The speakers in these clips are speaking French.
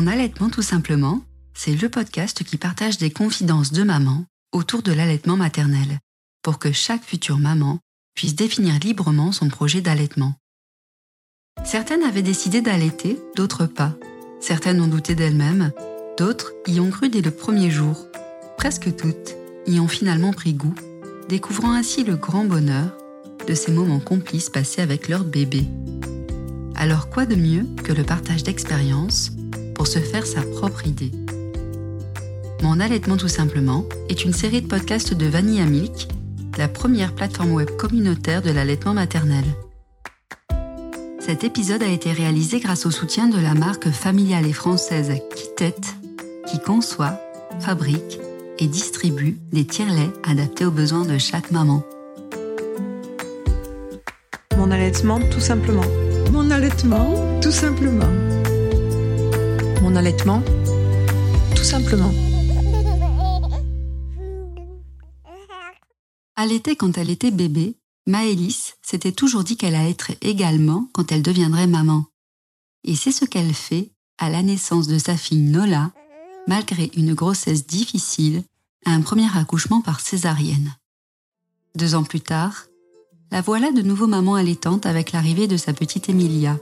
Mon allaitement tout simplement, c'est le podcast qui partage des confidences de maman autour de l'allaitement maternel, pour que chaque future maman puisse définir librement son projet d'allaitement. Certaines avaient décidé d'allaiter, d'autres pas. Certaines ont douté d'elles-mêmes, d'autres y ont cru dès le premier jour. Presque toutes y ont finalement pris goût, découvrant ainsi le grand bonheur de ces moments complices passés avec leur bébé. Alors quoi de mieux que le partage d'expériences pour se faire sa propre idée Mon allaitement tout simplement est une série de podcasts de Vanilla Milk, la première plateforme web communautaire de l'allaitement maternel. Cet épisode a été réalisé grâce au soutien de la marque familiale et française Kitet, qui conçoit, fabrique et distribue des tire-laits adaptés aux besoins de chaque maman. Mon allaitement, tout simplement. Mon allaitement, tout simplement. Mon allaitement, tout simplement. Allaiter quand elle était bébé, Maëlys s'était toujours dit qu'elle allaiterait également quand elle deviendrait maman. Et c'est ce qu'elle fait à la naissance de sa fille Nola, malgré une grossesse difficile, à un premier accouchement par césarienne. Deux ans plus tard, la voilà de nouveau maman allaitante avec l'arrivée de sa petite Emilia.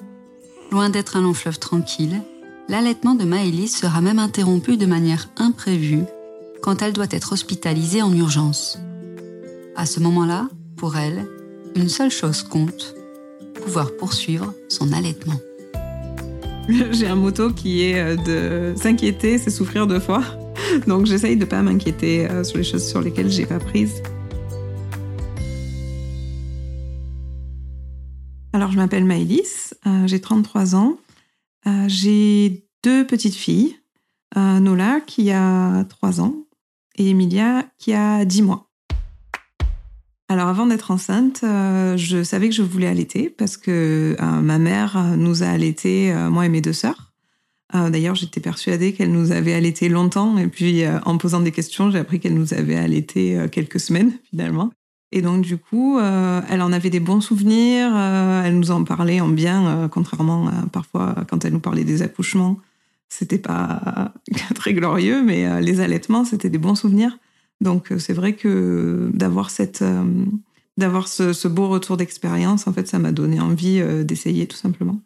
Loin d'être un long fleuve tranquille, l'allaitement de Maëlys sera même interrompu de manière imprévue quand elle doit être hospitalisée en urgence. À ce moment-là, pour elle, une seule chose compte, pouvoir poursuivre son allaitement. J'ai un motto qui est euh, de s'inquiéter, c'est souffrir deux fois. Donc j'essaye de ne pas m'inquiéter euh, sur les choses sur lesquelles j'ai pas prise. Alors je m'appelle Maëlys, euh, j'ai 33 ans. J'ai deux petites filles, Nola qui a 3 ans et Emilia qui a 10 mois. Alors avant d'être enceinte, euh, je savais que je voulais allaiter parce que euh, ma mère nous a allaités, euh, moi et mes deux sœurs. D'ailleurs, j'étais persuadée qu'elle nous avait allaités longtemps et puis en posant des questions, j'ai appris qu'elle nous avait allaités quelques semaines finalement. Et donc du coup, elle en avait des bons souvenirs, elle nous en parlait en bien, contrairement à parfois quand elle nous parlait des accouchements. C'était pas très glorieux, mais les allaitements, c'était des bons souvenirs. Donc euh, c'est vrai que d'avoir cette euh, d'avoir ce, beau retour d'expérience, en fait, ça m'a donné envie euh, d'essayer tout simplement.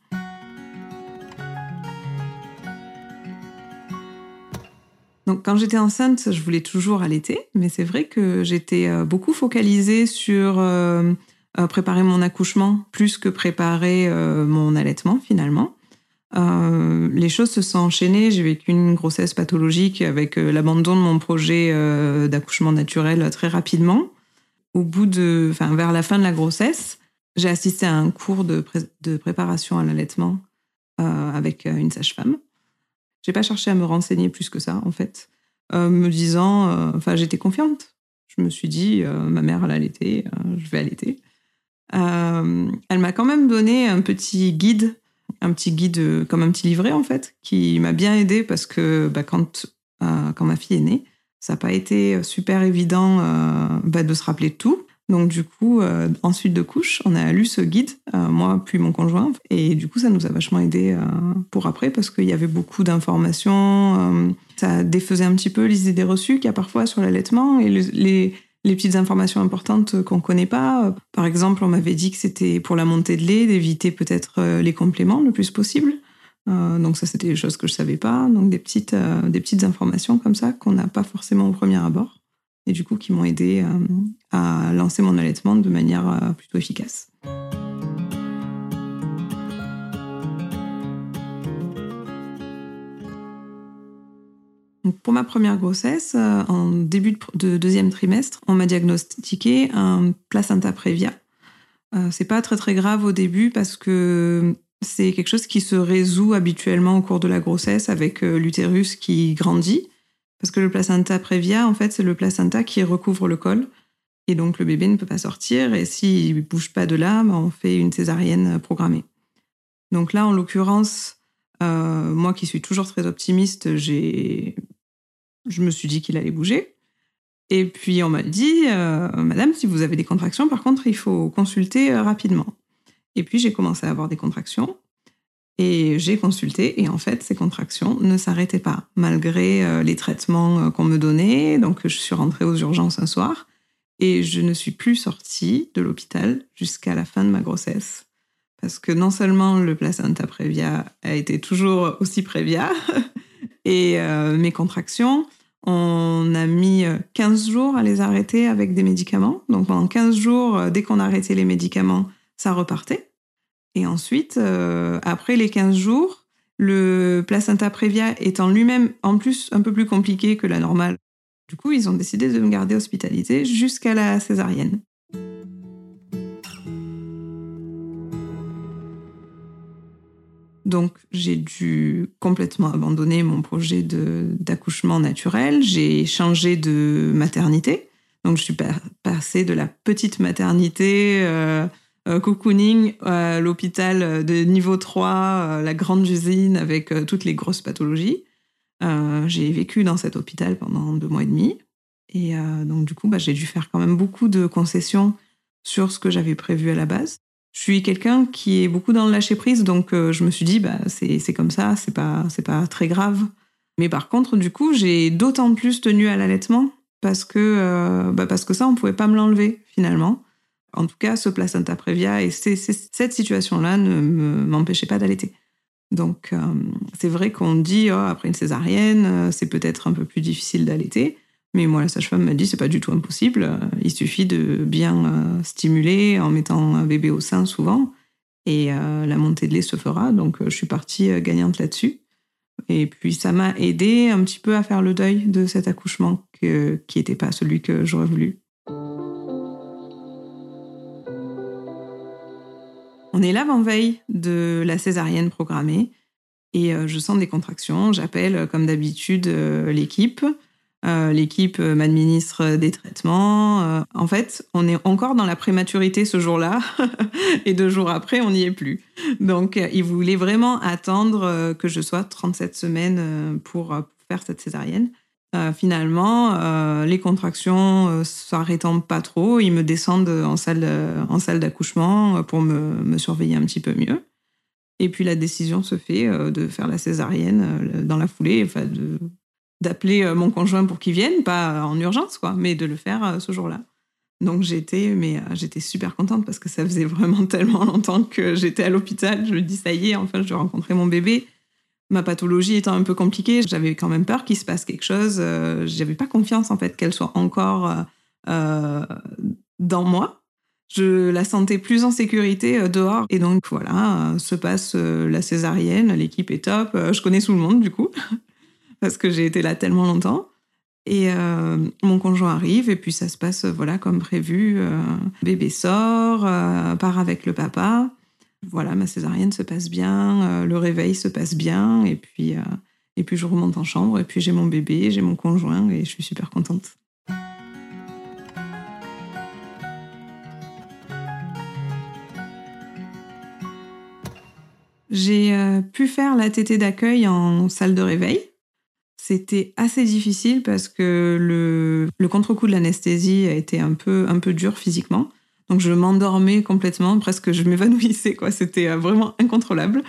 Donc quand j'étais enceinte, je voulais toujours allaiter, mais c'est vrai que j'étais beaucoup focalisée sur préparer mon accouchement plus que préparer mon allaitement finalement. Euh, les choses se sont enchaînées. J'ai vécu une grossesse pathologique avec euh, l'abandon de mon projet euh, d'accouchement naturel très rapidement. Au bout de, enfin, vers la fin de la grossesse, j'ai assisté à un cours de préparation à l'allaitement avec une sage-femme. J'ai pas cherché à me renseigner plus que ça, en fait, me disant, enfin, j'étais confiante. Je me suis dit, ma mère, elle allaitait, je vais allaiter. elle m'a quand même donné un petit guide un petit guide, euh, comme un petit livret en fait, qui m'a bien aidé parce que bah, quand, euh, quand ma fille est née, ça n'a pas été super évident euh, bah, de se rappeler de tout. Donc du coup, ensuite de couche, on a lu ce guide, moi puis mon conjoint, et du coup ça nous a vachement aidé pour après parce qu'il y avait beaucoup d'informations, ça défaisait un petit peu les idées reçues qu'il y a parfois sur l'allaitement et les, les petites informations importantes qu'on ne connaît pas. Par exemple, on m'avait dit que c'était pour la montée de lait d'éviter peut-être euh, les compléments le plus possible. Euh, donc ça, c'était des choses que je savais pas. Donc des petites, euh, des petites informations comme ça qu'on n'a pas forcément au premier abord et du coup qui m'ont aidé à lancer mon allaitement de manière plutôt efficace. pour ma première grossesse, euh, en début de deuxième trimestre, on m'a diagnostiqué un placenta prévia. Euh, c'est pas très très grave au début parce que c'est quelque chose qui se résout habituellement au cours de la grossesse avec euh, l'utérus qui grandit. Parce que le placenta prévia, en fait, c'est le placenta qui recouvre le col. Et donc le bébé ne peut pas sortir. Et s'il ne bouge pas de là, ben, on fait une césarienne programmée. Donc là, en l'occurrence, moi qui suis toujours très optimiste, j'ai je me suis dit qu'il allait bouger. Et puis on m'a dit, euh, Madame, si vous avez des contractions, par contre, il faut consulter euh, rapidement. Et puis j'ai commencé à avoir des contractions. Et j'ai consulté et en fait, ces contractions ne s'arrêtaient pas malgré euh, les traitements euh, qu'on me donnait. Donc, je suis rentrée aux urgences un soir et je ne suis plus sortie de l'hôpital jusqu'à la fin de ma grossesse. Parce que non seulement le placenta prévia a été toujours aussi prévia et euh, mes contractions, on a mis 15 jours à les arrêter avec des médicaments. Donc pendant 15 jours, dès qu'on arrêtait les médicaments, ça repartait. Et ensuite, euh, après les 15 jours, le placenta prévia étant lui-même en plus un peu plus compliqué que la normale, du coup, ils ont décidé de me garder hospitalisée jusqu'à la césarienne. Donc, j'ai dû complètement abandonner mon projet d'accouchement naturel. J'ai changé de maternité. Donc, je suis passée de la petite maternité euh, euh, cocooning à l'hôpital de niveau 3, euh, la grande usine avec euh, toutes les grosses pathologies. j'ai vécu dans cet hôpital pendant deux mois et demi. Et donc, du coup, bah, j'ai dû faire quand même beaucoup de concessions sur ce que j'avais prévu à la base. Je suis quelqu'un qui est beaucoup dans le lâcher prise, donc je me suis dit, bah, c'est comme ça, c'est pas, pas très grave. Mais par contre, du coup, j'ai d'autant plus tenu à l'allaitement parce que, bah, parce que ça, on pouvait pas me l'enlever finalement. En tout cas, ce placenta prévia et cette situation-là ne m'empêchait pas d'allaiter. Donc, euh, c'est vrai qu'on dit, oh, après une césarienne, euh, c'est peut-être un peu plus difficile d'allaiter. Mais moi, la sage-femme m'a dit, c'est pas du tout impossible. Il suffit de bien euh, stimuler en mettant un bébé au sein souvent. Et la montée de lait se fera. Donc, je suis partie gagnante là-dessus. Et puis, ça m'a aidé un petit peu à faire le deuil de cet accouchement qui n'était pas celui que j'aurais voulu. On est l'avant-veille de la césarienne programmée et euh, je sens des contractions. J'appelle euh, comme d'habitude euh, l'équipe. l'équipe m'administre des traitements. en fait, on est encore dans la prématurité ce jour-là et deux jours après, on n'y est plus. Donc, ils voulaient vraiment attendre que je sois 37 semaines pour faire cette césarienne. Euh, finalement, euh, les contractions euh, s'arrêtant pas trop, ils me descendent en salle, en salle d'accouchement pour me, surveiller un petit peu mieux. Et puis la décision se fait de faire la césarienne dans la foulée, enfin d'appeler mon conjoint pour qu'il vienne, pas en urgence, quoi, mais de le faire ce jour-là. Donc j'étais, mais j'étais super contente parce que ça faisait vraiment tellement longtemps que j'étais à l'hôpital. Je me dis ça y est, enfin je vais rencontrer mon bébé ma pathologie étant un peu compliquée, j'avais quand même peur qu'il se passe quelque chose. Euh, j'avais pas confiance en fait qu'elle soit encore euh, euh, dans moi. Je la sentais plus en sécurité dehors. Et donc voilà, se passe la césarienne, l'équipe est top. je connais tout le monde du coup, parce que j'ai été là tellement longtemps. Et mon conjoint arrive et puis ça se passe voilà comme prévu. bébé sort, part avec le papa voilà, ma césarienne se passe bien, euh, le réveil se passe bien, et puis, euh, et puis je remonte en chambre, et puis j'ai mon bébé, j'ai mon conjoint, et je suis super contente. J'ai euh, pu faire la tétée d'accueil en salle de réveil. C'était assez difficile parce que le, le contre-coup de l'anesthésie a été un peu, un peu dur physiquement. Donc je m'endormais complètement, presque je m'évanouissais, quoi. C'était euh, vraiment incontrôlable.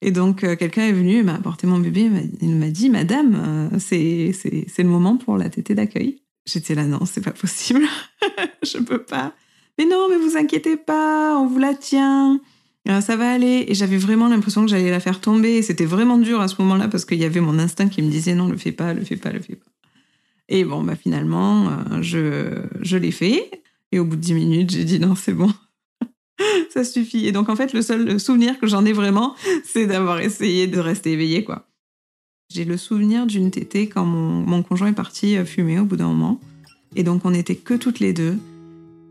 Et donc euh, quelqu'un est venu, m'a apporté mon bébé, il m'a dit, Madame, euh, c'est c'est le moment pour la tétée d'accueil. J'étais là, non, c'est pas possible, je peux pas. Mais non, mais vous inquiétez pas, on vous la tient, ça va aller. Et j'avais vraiment l'impression que j'allais la faire tomber. C'était vraiment dur à ce moment-là parce qu'il y avait mon instinct qui me disait non, le fais pas, le fais pas, le fais pas. Et bon, bah finalement, je, je l'ai fait. Et au bout de 10 minutes, j'ai dit non, c'est bon. ça suffit. Et donc, en fait, le seul souvenir que j'en ai vraiment, c'est d'avoir essayé de rester éveillée, quoi. J'ai le souvenir d'une tétée quand mon, mon, conjoint est parti euh, fumer au bout d'un moment. Et donc, on n'était que toutes les deux.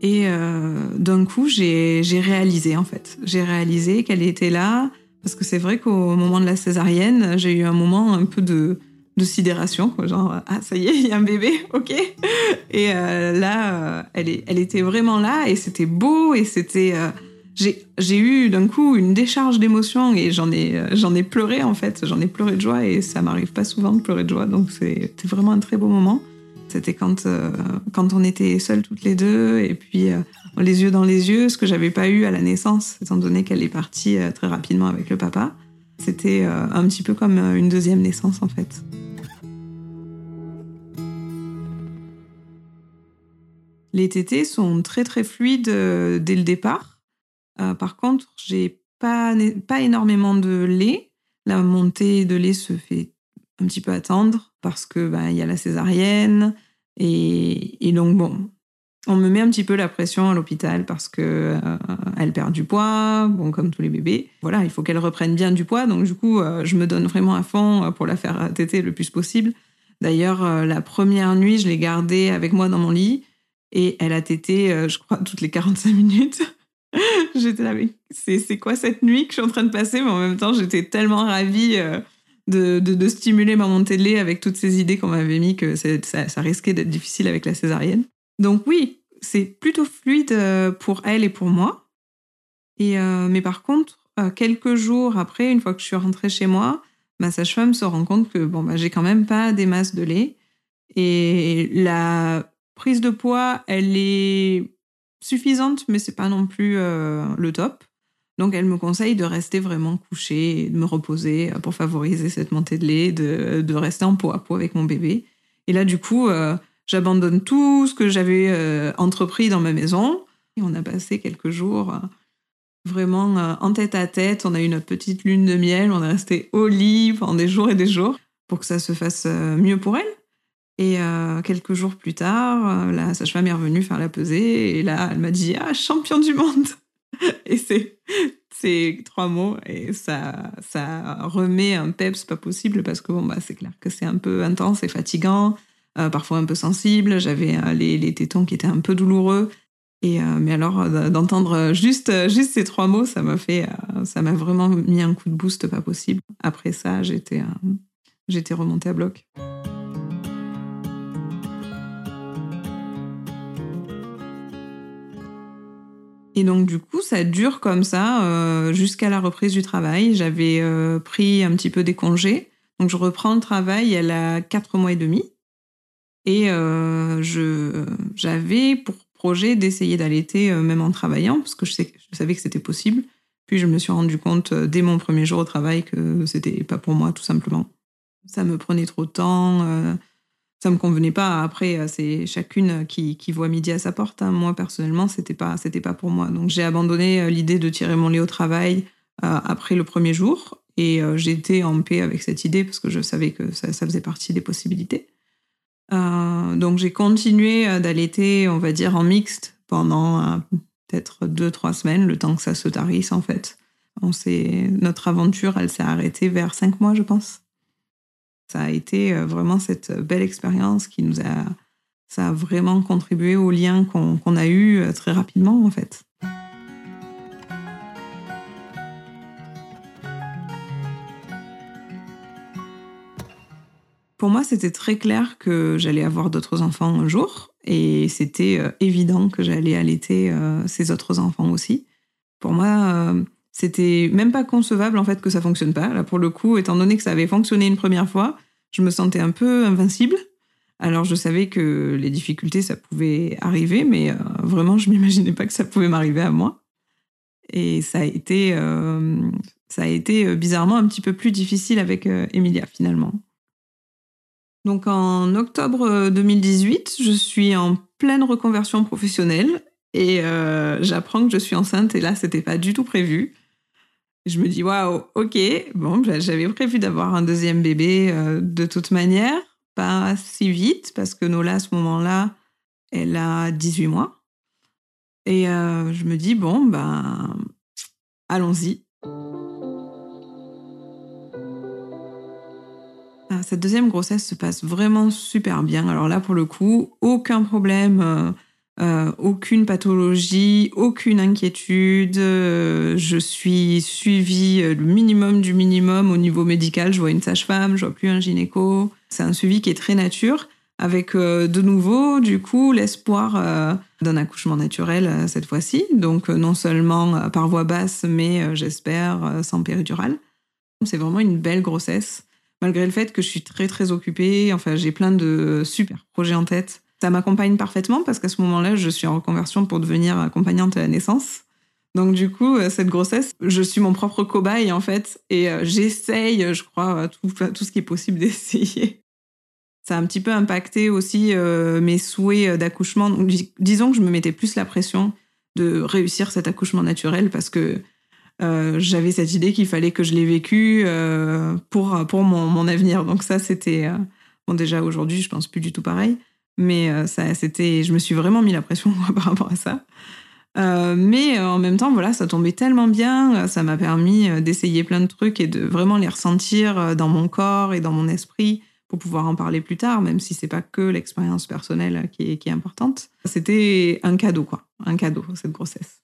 Et euh, d'un coup, j'ai réalisé, en fait. J'ai réalisé qu'elle était là. Parce que c'est vrai qu'au moment de la césarienne, j'ai eu un moment un peu de, de sidération, genre ah ça y est, il y a un bébé, ok. Et euh, là, euh, elle, est, elle était vraiment là et c'était beau et c'était euh, j'ai eu d'un coup une décharge d'émotions et j'en ai j'en ai pleuré en fait, j'en ai pleuré de joie et ça m'arrive pas souvent de pleurer de joie donc c'était vraiment un très beau moment. C'était quand quand on était seules toutes les deux et puis les yeux dans les yeux, ce que j'avais pas eu à la naissance étant donné qu'elle est partie très rapidement avec le papa. C'était un petit peu comme une deuxième naissance en fait. Les tétés sont très très fluides dès le départ. par contre, j'ai pas, pas énormément de lait. La montée de lait se fait un petit peu attendre parce que bah, il y a la césarienne et, donc bon, on me met un petit peu la pression à l'hôpital parce que euh, elle perd du poids, bon comme tous les bébés. Voilà, il faut qu'elle reprenne bien du poids, donc du coup euh, je me donne vraiment à fond euh, pour la faire téter le plus possible. D'ailleurs, la première nuit, je l'ai gardée avec moi dans mon lit et elle a tété, je crois, toutes les 45 minutes. j'étais là, mais c'est quoi cette nuit que je suis en train de passer? Mais en même temps, j'étais tellement ravie de, stimuler ma montée de lait avec toutes ces idées qu'on m'avait mis que ça, risquait d'être difficile avec la césarienne. Donc oui, c'est plutôt fluide euh, pour elle et pour moi. Et, euh, mais par contre, euh, quelques jours après, une fois que je suis rentrée chez moi, ma sage-femme se rend compte que bon, bah, j'ai quand même pas des masses de lait. Et la prise de poids, elle est suffisante, mais c'est pas non plus le top. Donc elle me conseille de rester vraiment couchée, de me reposer euh, pour favoriser cette montée de lait, de, rester en peau à peau avec mon bébé. Et là, du coup, euh, j'abandonne tout ce que j'avais euh, entrepris dans ma maison. Et on a passé quelques jours vraiment en tête à tête. On a eu notre petite lune de miel. On est resté au lit pendant des jours et des jours pour que ça se fasse mieux pour elle. Et quelques jours plus tard, la sage-femme est revenue faire la pesée. Et là, elle m'a dit Ah, champion du monde. Et c'est ces trois mots et ça ça remet un peps pas possible parce que bon bah c'est clair que c'est un peu intense et fatigant euh, parfois un peu sensible. J'avais euh, les, les, tétons qui étaient un peu douloureux. Et euh, mais alors d'entendre juste juste ces trois mots ça m'a fait ça m'a vraiment mis un coup de boost pas possible. Après ça j'étais j'étais remontée à bloc Et donc, du coup, ça dure comme ça euh, jusqu'à la reprise du travail. J'avais euh, pris un petit peu des congés. Donc, je reprends le travail, elle a quatre mois et demi. Et euh, j'avais pour projet d'essayer d'allaiter même en travaillant, parce que je, je savais que c'était possible. Puis, je me suis rendu compte dès mon premier jour au travail que c'était pas pour moi, tout simplement. Ça me prenait trop de temps ça me convenait pas. Après, euh, c'est chacune qui, qui, voit midi à sa porte. Hein. Moi, personnellement, c'était pas, c'était pas pour moi. Donc, j'ai abandonné euh, l'idée de tirer mon lait au travail euh, après le premier jour. Et j'étais en paix avec cette idée parce que je savais que ça, faisait partie des possibilités. donc, j'ai continué d'allaiter, on va dire, en mixte pendant peut-être deux, trois semaines, le temps que ça se tarisse, en fait. On notre aventure, elle s'est arrêtée vers cinq mois, je pense. Ça a été euh, vraiment cette belle expérience qui nous a, ça a vraiment contribué au lien qu'on a eu euh, très rapidement en fait. Pour moi, c'était très clair que j'allais avoir d'autres enfants un jour et c'était euh, évident que j'allais allaiter ces autres enfants aussi. Pour moi, c'était même pas concevable en fait que ça fonctionne pas. Là, pour le coup, étant donné que ça avait fonctionné une première fois, je me sentais un peu invincible. Alors je savais que les difficultés, ça pouvait arriver, mais euh, vraiment, je m'imaginais pas que ça pouvait m'arriver à moi. Et ça a été, euh, ça a été euh, bizarrement un petit peu plus difficile avec Emilia finalement. Donc en octobre 2018, je suis en pleine reconversion professionnelle et j'apprends que je suis enceinte et là, c'était pas du tout prévu je me dis, waouh, ok, bon, bah, j'avais prévu d'avoir un deuxième bébé euh, de toute manière, pas si vite, parce que Nola, à ce moment-là, elle a 18 mois. Et euh, je me dis, bon, ben, allons-y. Ah, cette deuxième grossesse se passe vraiment super bien. Alors là, pour le coup, aucun problème. Euh, euh, aucune pathologie, aucune inquiétude. Euh, je suis suivie euh, le minimum du minimum au niveau médical. Je vois une sage-femme, je vois plus un gynéco. C'est un suivi qui est très nature, avec de nouveau, du coup, l'espoir d'un accouchement naturel cette fois-ci. Donc non seulement par voie basse, mais j'espère sans péridurale. C'est vraiment une belle grossesse, malgré le fait que je suis très très occupée. Enfin, j'ai plein de super projets en tête ça m'accompagne parfaitement parce qu'à ce moment-là, je suis en reconversion pour devenir accompagnante à la naissance. Donc du coup, cette grossesse, je suis mon propre cobaye en fait, et j'essaye, je crois, tout, tout ce qui est possible d'essayer. Ça a un petit peu impacté aussi mes souhaits d'accouchement. disons que je me mettais plus la pression de réussir cet accouchement naturel parce que euh, j'avais cette idée qu'il fallait que je l'ai vécu euh, pour, pour mon, mon, avenir. Donc ça, c'était... Euh, bon, déjà, aujourd'hui, je pense plus du tout pareil. Mais ça, c'était, je me suis vraiment mis la pression par rapport à ça. mais en même temps, voilà, ça tombait tellement bien. Ça m'a permis d'essayer plein de trucs et de vraiment les ressentir dans mon corps et dans mon esprit pour pouvoir en parler plus tard, même si c'est pas que l'expérience personnelle qui est, qui est importante. C'était un cadeau, quoi. Un cadeau, cette grossesse.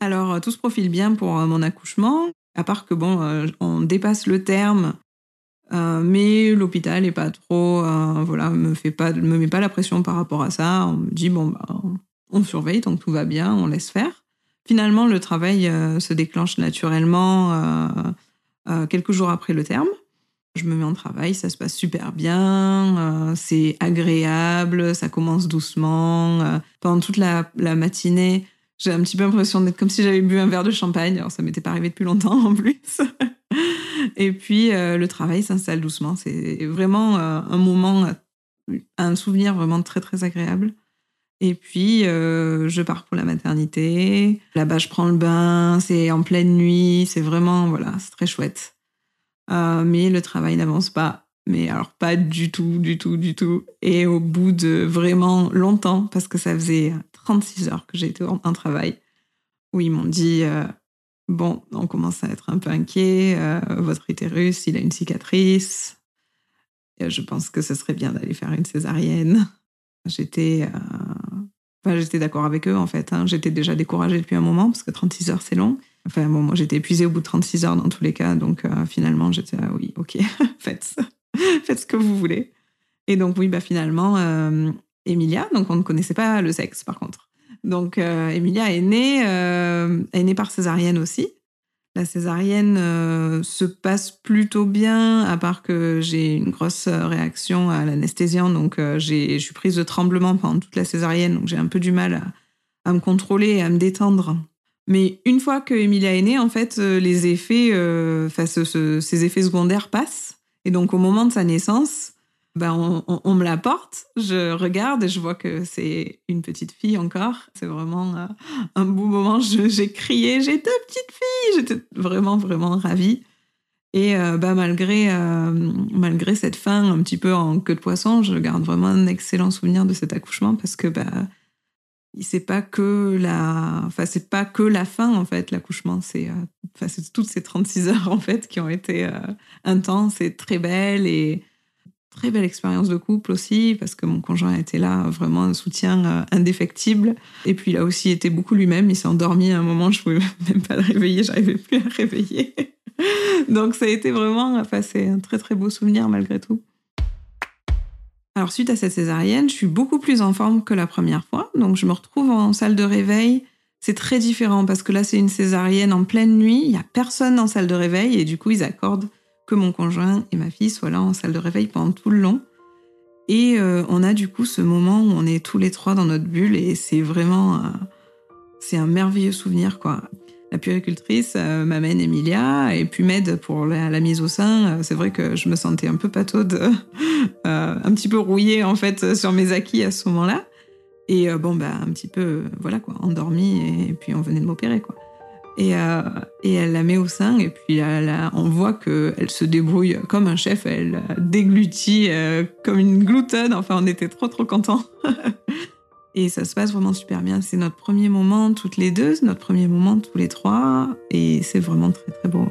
Alors, euh, tout se profile bien pour euh, mon accouchement, à part que, bon, euh, on dépasse le terme, mais l'hôpital n'est pas trop, voilà, me fait pas, me met pas la pression par rapport à ça. On me dit, bon, bah, on surveille, donc tout va bien, on laisse faire. Finalement, le travail se déclenche naturellement quelques jours après le terme. Je me mets en travail, ça se passe super bien, c'est agréable, ça commence doucement. pendant toute la matinée, j'ai un petit peu l'impression d'être comme si j'avais bu un verre de champagne. Alors, ça m'était pas arrivé depuis longtemps en plus. Et puis, euh, le travail s'installe doucement. C'est vraiment euh, un moment, un souvenir vraiment très, très agréable. Et puis, euh, je pars pour la maternité. Là-bas, je prends le bain. C'est en pleine nuit. C'est vraiment, voilà, c'est très chouette. mais le travail n'avance pas. Mais alors, pas du tout, du tout, du tout. Et au bout de vraiment longtemps, parce que ça faisait 36 heures que j'ai été en, travail, où ils m'ont dit euh, Bon, on commence à être un peu inquiet, euh, votre utérus, il a une cicatrice. je pense que ce serait bien d'aller faire une césarienne. J'étais. Euh, j'étais d'accord avec eux en fait. Hein. J'étais déjà découragée depuis un moment parce que 36 heures c'est long. Enfin bon, moi j'étais épuisée au bout de 36 heures dans tous les cas, donc finalement j'étais ah oui, ok, faites, faites ce que vous voulez. Et donc oui, bah finalement, Emilia. Donc, on ne connaissait pas le sexe, par contre. Donc, euh, Emilia est née, euh, est née par césarienne aussi. La césarienne euh, se passe plutôt bien, à part que j'ai une grosse réaction à l'anesthésiant. Donc, je suis prise de tremblement pendant toute la césarienne. Donc, j'ai un peu du mal à, me contrôler et à me détendre. Mais une fois que Emilia est née, en fait, les effets, ces effets secondaires passent. Et donc, au moment de sa naissance, ben on, me la porte, je regarde et je vois que c'est une petite fille encore. C'est vraiment euh, un beau moment. J'ai crié, j'ai deux petites filles. J'étais vraiment, vraiment ravie. Et euh, bah, malgré, euh, malgré cette fin un petit peu en queue de poisson, je garde vraiment un excellent souvenir de cet accouchement parce que bah, c'est pas que la enfin c'est pas que la fin en fait l'accouchement c'est enfin c'est toutes ces 36 heures en fait qui ont été intenses et très belles et très belle expérience de couple aussi, parce que mon conjoint était là, vraiment un soutien euh, indéfectible. Et puis il a aussi été beaucoup lui-même. Il s'est endormi à un moment, je pouvais même pas le réveiller, j'arrivais plus à le réveiller. Donc ça a été vraiment, enfin, c'est un très très beau souvenir malgré tout. Alors suite à cette césarienne, je suis beaucoup plus en forme que la première fois. Donc je me retrouve en salle de réveil. C'est très différent parce que là c'est une césarienne en pleine nuit, il y a personne en salle de réveil et du coup ils accordent que mon conjoint et ma fille soient là en salle de réveil pendant tout le long. Et euh, on a du coup ce moment où on est tous les trois dans notre bulle et c'est vraiment c'est un merveilleux souvenir quoi. La puéricultrice euh, m'amène Emilia et puis m'aide pour la, mise au sein. Euh, c'est vrai que je me sentais un peu pataude, un petit peu rouillée en fait sur mes acquis à ce moment-là. Et bon bah un petit peu voilà quoi, endormie et puis on venait de m'opérer quoi. Et, euh, et, elle la met au sein et puis on voit qu'elle se débrouille comme un chef, elle déglutit euh, comme une gloutonne. Enfin, on était trop trop contents. et ça se passe vraiment super bien. C'est notre premier moment toutes les deux, notre premier moment tous les trois et c'est vraiment très très beau.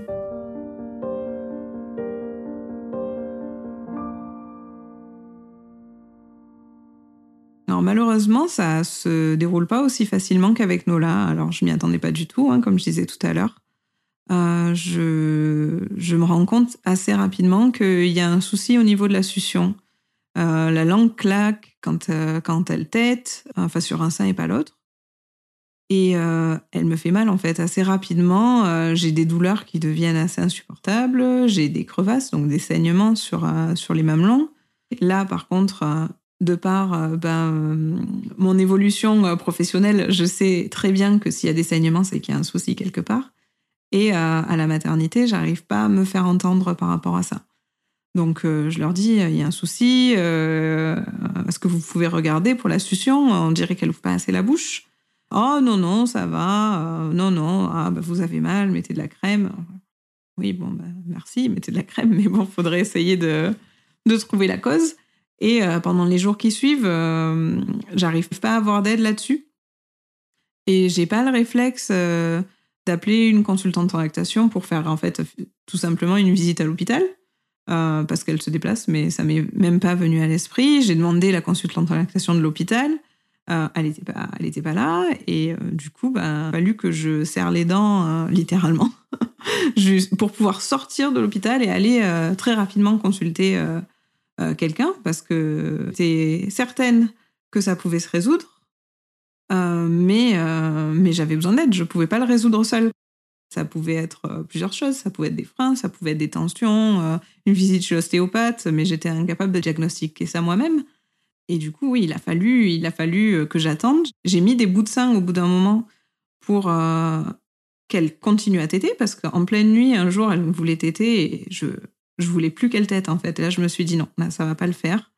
malheureusement, ça se déroule pas aussi facilement qu'avec Nola. Alors je m'y attendais pas du tout, hein, comme je disais tout à l'heure. Euh, je, me rends compte assez rapidement qu'il y a un souci au niveau de la succion. Euh, la langue claque quand, euh, quand elle tête, enfin sur un sein et pas l'autre. Et elle me fait mal en fait assez rapidement. j'ai des douleurs qui deviennent assez insupportables. J'ai des crevasses, donc des saignements sur, sur les mamelons. Là, par contre, de par ben, mon évolution professionnelle, je sais très bien que s'il y a des saignements, c'est qu'il y a un souci quelque part. Et à la maternité, j'arrive pas à me faire entendre par rapport à ça. Donc je leur dis, il y a un souci, est-ce que vous pouvez regarder pour la succion? On dirait qu'elle ouvre pas assez la bouche. Oh non, non, ça va. non, non, ah, bah, vous avez mal, mettez de la crème. Oui, bon, bah, merci, mettez de la crème, mais bon, faudrait essayer de, de trouver la cause. Et euh, pendant les jours qui suivent, euh, j'arrive pas à avoir d'aide là-dessus. Et j'ai pas le réflexe euh, d'appeler une consultante en lactation pour faire en fait tout simplement une visite à l'hôpital. Parce qu'elle se déplace, mais ça m'est même pas venu à l'esprit. J'ai demandé la consultante en lactation de l'hôpital. Euh, elle n'était pas, elle était pas là. Et euh, du coup, bah, il a fallu que je serre les dents, euh, littéralement, pour pouvoir sortir de l'hôpital et aller très rapidement consulter quelqu'un, parce que j'étais certaine que ça pouvait se résoudre, mais, mais j'avais besoin d'aide, je ne pouvais pas le résoudre seule. Ça pouvait être plusieurs choses, ça pouvait être des freins, ça pouvait être des tensions, une visite chez l'ostéopathe, mais j'étais incapable de diagnostiquer ça moi-même. Et du coup, oui, il a fallu, il a fallu euh, que j'attende. J'ai mis des bouts de sang au bout d'un moment pour euh, qu'elle continue à téter, parce qu'en pleine nuit, un jour, elle voulait téter et je je voulais plus qu'elle tète en fait. Et là, je me suis dit non, là, ça va pas le faire.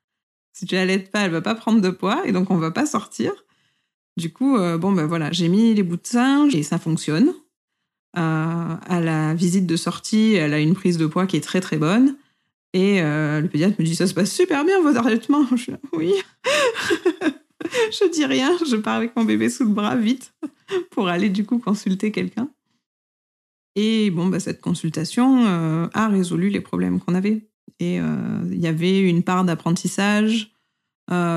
Si tu l'allaites pas, elle va pas prendre de poids et donc on va pas sortir. Du coup, euh, bon ben voilà, j'ai mis les bouts de sang et ça fonctionne. À la visite de sortie, elle a une prise de poids qui est très très bonne. Et euh, le pédiatre me dit ça se passe super bien vos allaitements. Je oui. je dis rien, je pars avec mon bébé sous le bras vite pour aller du coup consulter quelqu'un. Et bon, bah, cette consultation euh, a résolu les problèmes qu'on avait. Et euh, il y avait une part d'apprentissage.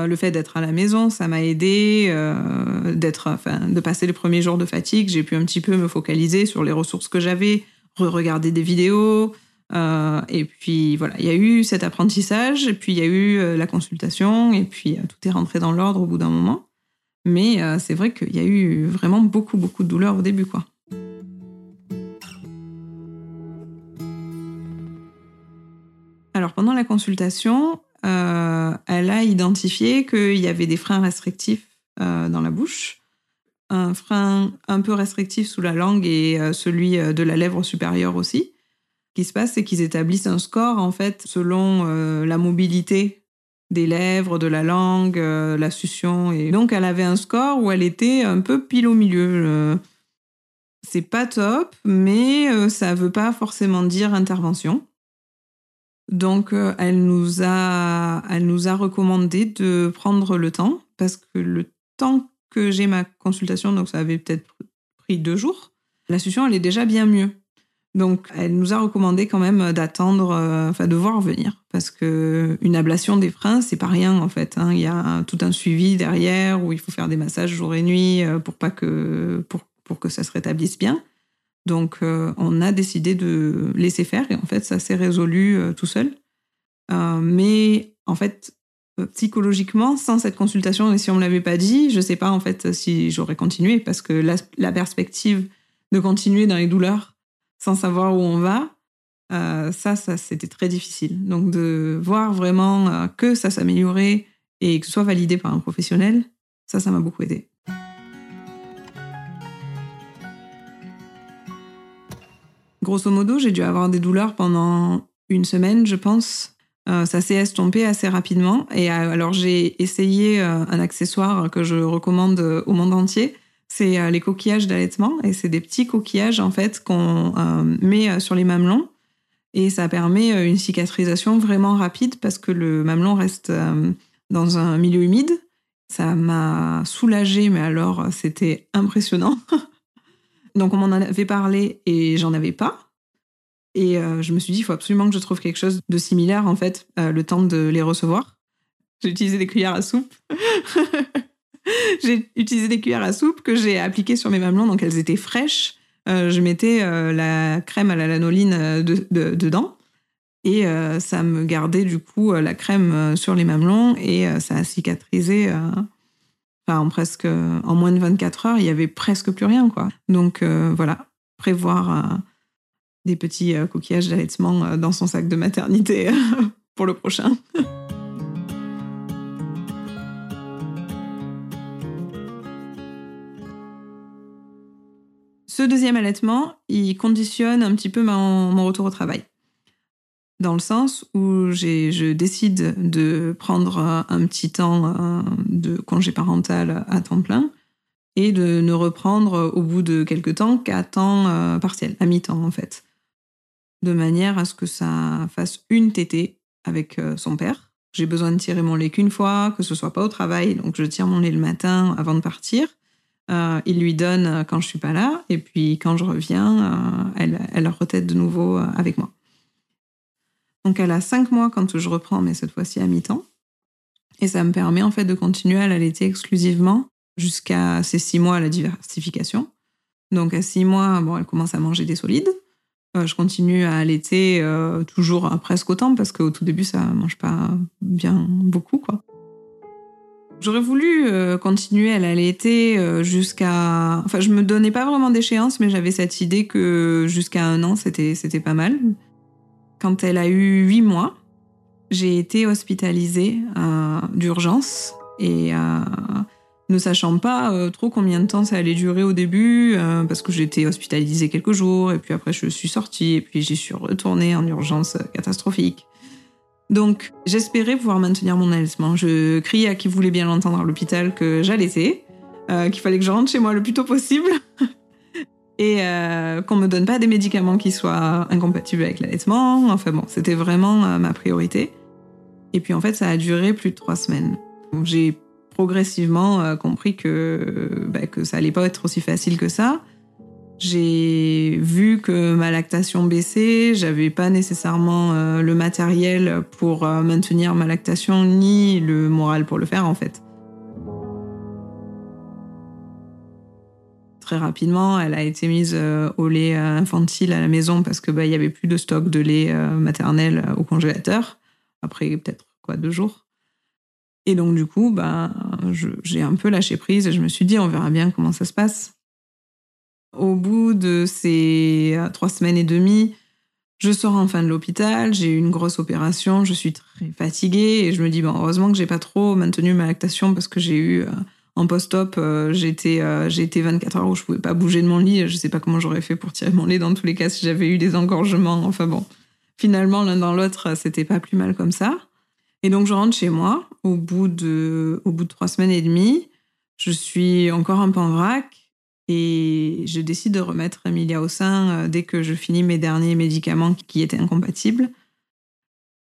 Le fait d'être à la maison, ça m'a aidé, d'être, enfin, de passer les premiers jours de fatigue. J'ai pu un petit peu me focaliser sur les ressources que j'avais, re-regarder des vidéos, euh, et puis voilà, il y a eu cet apprentissage, et puis il y a eu euh, la consultation, et puis euh, tout est rentré dans l'ordre au bout d'un moment. Mais c'est vrai qu'il y a eu vraiment beaucoup, beaucoup de douleur au début, quoi. Alors pendant la consultation, elle a identifié qu'il y avait des freins restrictifs dans la bouche, un frein un peu restrictif sous la langue et celui de la lèvre supérieure aussi qui se passe, c'est qu'ils établissent un score en fait selon euh, la mobilité des lèvres, de la langue, euh, la succion. Et donc elle avait un score où elle était un peu pile au milieu. C'est pas top, mais euh, ça veut pas forcément dire intervention. Donc elle nous a, elle nous a recommandé de prendre le temps parce que le temps que j'ai ma consultation, donc ça avait peut-être pris deux jours, la succion elle est déjà bien mieux. Donc, elle nous a recommandé quand même d'attendre, euh, enfin de voir venir, parce que une ablation des freins, c'est pas rien en fait. Hein. Il y a tout un suivi derrière où il faut faire des massages jour et nuit euh, pour pas que pour, pour que ça se rétablisse bien. Donc, euh, on a décidé de laisser faire et en fait, ça s'est résolu tout seul. mais en fait, psychologiquement, sans cette consultation et si on me l'avait pas dit, je sais pas en fait si j'aurais continué parce que la perspective de continuer dans les douleurs sans savoir où on va, euh, ça, ça c'était très difficile. Donc de voir vraiment euh, que ça s'améliorait et que ce soit validé par un professionnel, ça, ça m'a beaucoup aidé. Grosso modo, j'ai dû avoir des douleurs pendant une semaine, je pense. Euh, ça s'est estompé assez rapidement. Et alors, j'ai essayé un accessoire que je recommande au monde entier c'est euh, les coquillages d'allaitement et c'est des petits coquillages en fait qu'on euh, met euh, sur les mamelons et ça permet une cicatrisation vraiment rapide parce que le mamelon reste dans un milieu humide. Ça m'a soulagée, mais alors c'était impressionnant. Donc on m'en avait parlé et j'en avais pas. Et je me suis dit, il faut absolument que je trouve quelque chose de similaire en fait, le temps de les recevoir. J'ai utilisé des cuillères à soupe. j'ai utilisé des cuillères à soupe que j'ai appliquées sur mes mamelons, donc elles étaient fraîches. Euh, je mettais euh, la crème à la lanoline euh, dedans et ça me gardait du coup la crème sur les mamelons et ça a cicatrisé en presque en moins de 24 heures, il y avait presque plus rien quoi. Donc euh, voilà, prévoir euh, des petits euh, coquillages d'allaitement dans son sac de maternité pour le prochain. Ce deuxième allaitement, il conditionne un petit peu mon retour au travail. Dans le sens où je décide de prendre un petit temps de congé parental à temps plein et de ne reprendre au bout de quelques temps qu'à temps euh, partiel, à mi-temps en fait. De manière à ce que ça fasse une tétée avec euh, son père. J'ai besoin de tirer mon lait qu'une fois, que ce soit pas au travail, donc je tire mon lait le matin avant de partir. Euh, il lui donne quand je suis pas là, et puis quand je reviens, elle, elle retête de nouveau avec moi. Donc elle a cinq mois quand je reprends, mais cette fois-ci à mi-temps. Et ça me permet en fait de continuer à l'allaiter exclusivement jusqu'à ces six mois à la diversification. Donc à six mois, bon, elle commence à manger des solides. Euh, je continue à allaiter euh, toujours presque autant parce qu'au tout début, ça mange pas bien beaucoup, quoi. J'aurais voulu euh, continuer à l'allaiter jusqu'à. Enfin, je me donnais pas vraiment d'échéance, mais j'avais cette idée que jusqu'à un an, c'était c'était pas mal. Quand elle a eu huit mois, j'ai été hospitalisée d'urgence et ne sachant pas euh, trop combien de temps ça allait durer au début, euh, parce que j'étais hospitalisée quelques jours, et puis après je suis sortie, et puis j'y suis retournée en urgence catastrophique. Donc j'espérais pouvoir maintenir mon allaitement. Je criais à qui voulait bien l'entendre à l'hôpital que j'allaitais, euh, qu'il fallait que je rentre chez moi le plus tôt possible, et qu'on me donne pas des médicaments qui soient incompatibles avec l'allaitement. Enfin bon, c'était vraiment ma priorité. Et puis en fait, ça a duré plus de trois semaines. J'ai progressivement euh, compris que, bah, que ça allait pas être aussi facile que ça. J'ai vu que ma lactation baissait, j'avais pas nécessairement euh, le matériel pour euh, maintenir ma lactation ni le moral pour le faire en fait. Très rapidement, elle a été mise au lait infantile à la maison parce que bah, y avait plus de stock de lait maternel au congélateur après peut-être quoi deux jours. Et donc, du coup, bah, j'ai un peu lâché prise et je me suis dit, on verra bien comment ça se passe. Au bout de ces euh, trois semaines et demie, je sors enfin de l'hôpital, j'ai eu une grosse opération, je suis très fatiguée et je me dis, bon, heureusement que j'ai pas trop maintenu ma lactation parce que j'ai eu, euh, en post-op, euh, j'étais été 24 heures où je pouvais pas bouger de mon lit. Je sais pas comment j'aurais fait pour tirer mon lait dans tous les cas si j'avais eu des engorgements. Enfin bon, finalement, l'un dans l'autre, c'était pas plus mal comme ça. Et donc, je rentre chez moi au bout de, au bout de trois semaines et demie. Je suis encore un peu en vrac et je décide de remettre Emilia au sein euh, dès que je finis mes derniers médicaments qui étaient incompatibles.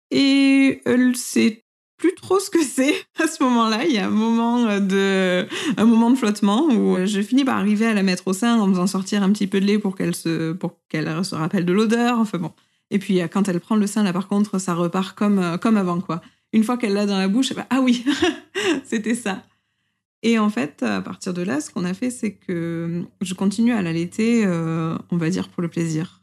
Et elle sait plus trop ce que c'est à ce moment-là. Il y a un moment de, un moment de flottement où je finis par arriver à la mettre au sein en faisant sortir un petit peu de lait pour qu'elle se, pour qu'elle se rappelle de l'odeur. Enfin bon. Et puis quand elle prend le sein, là par contre, ça repart comme, euh, comme avant, quoi. Une fois qu'elle l'a dans la bouche, ah oui, c'était ça. Et en fait, à partir de là, ce qu'on a fait, c'est que je continue à l'allaiter, euh, on va dire, pour le plaisir.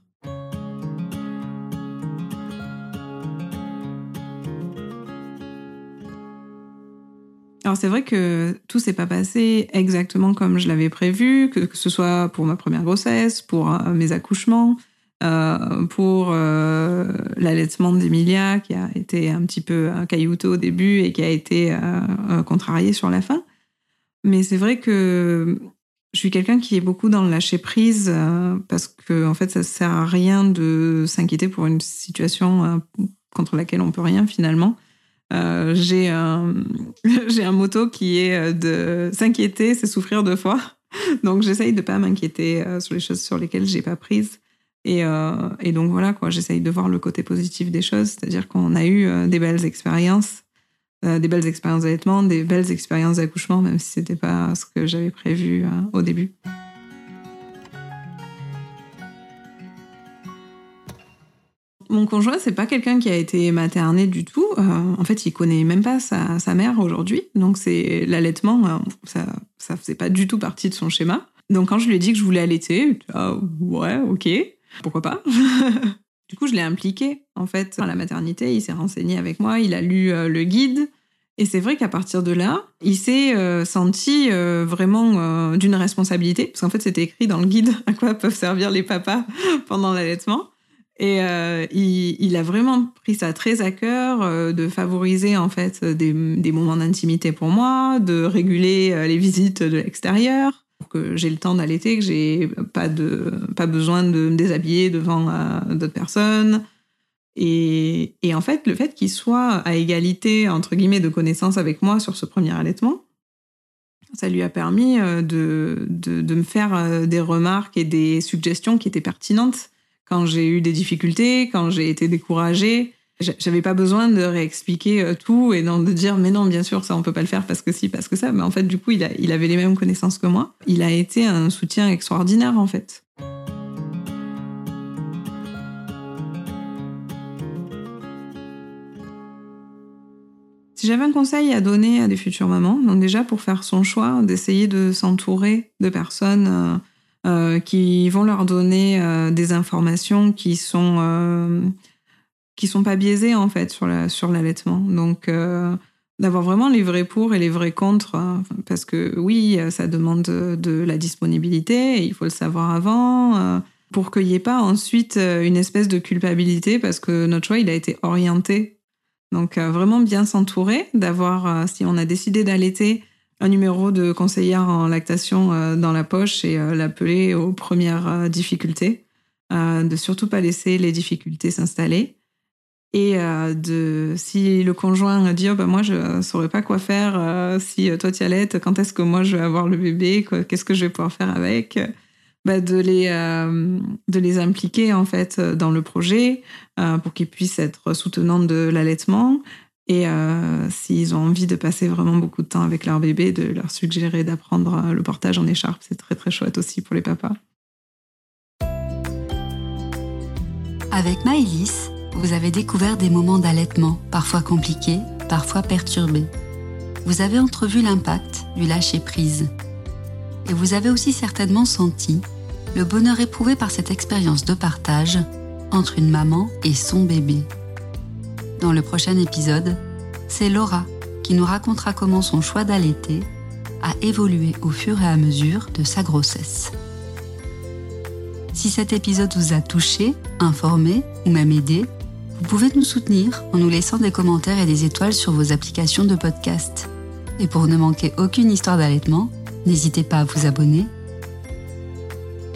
Alors c'est vrai que tout s'est pas passé exactement comme je l'avais prévu, que, que, ce soit pour ma première grossesse, pour euh, mes accouchements. Euh, pour euh, l'allaitement d'Emilia, qui a été un petit peu un au début et qui a été contrarié sur la fin. Mais c'est vrai que je suis quelqu'un qui est beaucoup dans le lâcher prise parce que en fait, ça sert à rien de s'inquiéter pour une situation contre laquelle on peut rien finalement. J'ai un j'ai un motto qui est de s'inquiéter, c'est souffrir deux fois. Donc j'essaye de pas m'inquiéter sur les choses sur lesquelles j'ai pas prise et, euh, et, donc voilà, quoi, j'essaye de voir le côté positif des choses, c'est-à-dire qu'on a eu euh, des belles expériences, euh, des belles expériences d'allaitement, des belles expériences d'accouchement, même si c'était pas ce que j'avais prévu au début. Mon conjoint, c'est pas quelqu'un qui a été materné du tout. en fait, il connaît même pas sa, mère aujourd'hui. Donc, c'est l'allaitement, ça, ça faisait pas du tout partie de son schéma. Donc, quand je lui ai dit que je voulais allaiter, ah, ouais, ok pourquoi pas? Du coup, je l'ai impliqué en fait à la maternité. Il s'est renseigné avec moi, il a lu euh, le guide. Et c'est vrai qu'à partir de là, il s'est euh, senti euh, vraiment d'une responsabilité, parce qu'en fait, c'était écrit dans le guide à quoi peuvent servir les papas pendant l'allaitement. Et il, il, a vraiment pris ça très à cœur de favoriser en fait des, moments d'intimité pour moi, de réguler les visites de l'extérieur, pour que j'ai le temps d'allaiter, que j'ai pas de pas besoin de me déshabiller devant euh, d'autres personnes. Et, en fait, le fait qu'il soit à égalité entre guillemets de connaissances avec moi sur ce premier allaitement, ça lui a permis euh, de, de, me faire euh, des remarques et des suggestions qui étaient pertinentes quand j'ai eu des difficultés, quand j'ai été découragée. J'avais pas besoin de réexpliquer euh, tout et de dire mais non bien sûr ça on peut pas le faire parce que si parce que ça mais en fait du coup il, a, il avait les mêmes connaissances que moi il a été un soutien extraordinaire en fait Si j'avais un conseil à donner à des futures mamans, donc déjà pour faire son choix, d'essayer de s'entourer de personnes euh, euh, qui vont leur donner euh, des informations qui sont qui sont pas biaisées en fait sur la sur l'allaitement. Donc d'avoir vraiment les vrais pour et les vrais contre, hein, parce que oui, ça demande de, la disponibilité, il faut le savoir avant pour qu'il n'y ait pas ensuite une espèce de culpabilité parce que notre choix il a été orienté donc euh, vraiment bien s'entourer, d'avoir, euh, si on a décidé d'allaiter, un numéro de conseillère en lactation euh, dans la poche et l'appeler aux premières difficultés, de surtout pas laisser les difficultés s'installer. Et de si le conjoint dit oh, bah, moi je saurais pas quoi faire si toi tu allaites, quand est-ce que moi je vais avoir le bébé, qu'est-ce que je vais pouvoir faire avec? Bah, de, les, euh, de les impliquer en fait dans le projet euh, pour qu'ils puissent être soutenants de l'allaitement. Et euh, s'ils ont envie de passer vraiment beaucoup de temps avec leur bébé, de leur suggérer d'apprendre le portage en écharpe. C'est très très chouette aussi pour les papas. Avec Maëlys, vous avez découvert des moments d'allaitement, parfois compliqués, parfois perturbés. Vous avez entrevu l'impact du lâcher prise. Et vous avez aussi certainement senti le bonheur éprouvé par cette expérience de partage entre une maman et son bébé. Dans le prochain épisode, c'est Laura qui nous racontera comment son choix d'allaiter a évolué au fur et à mesure de sa grossesse. Si cet épisode vous a touché, informé ou même aidé, vous pouvez nous soutenir en nous laissant des commentaires et des étoiles sur vos applications de podcast. Et pour ne manquer aucune histoire d'allaitement, n'hésitez pas à vous abonner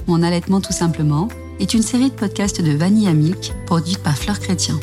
mon allaitement tout simplement est une série de podcasts de Vanille Amique produite par Fleur Chrétien.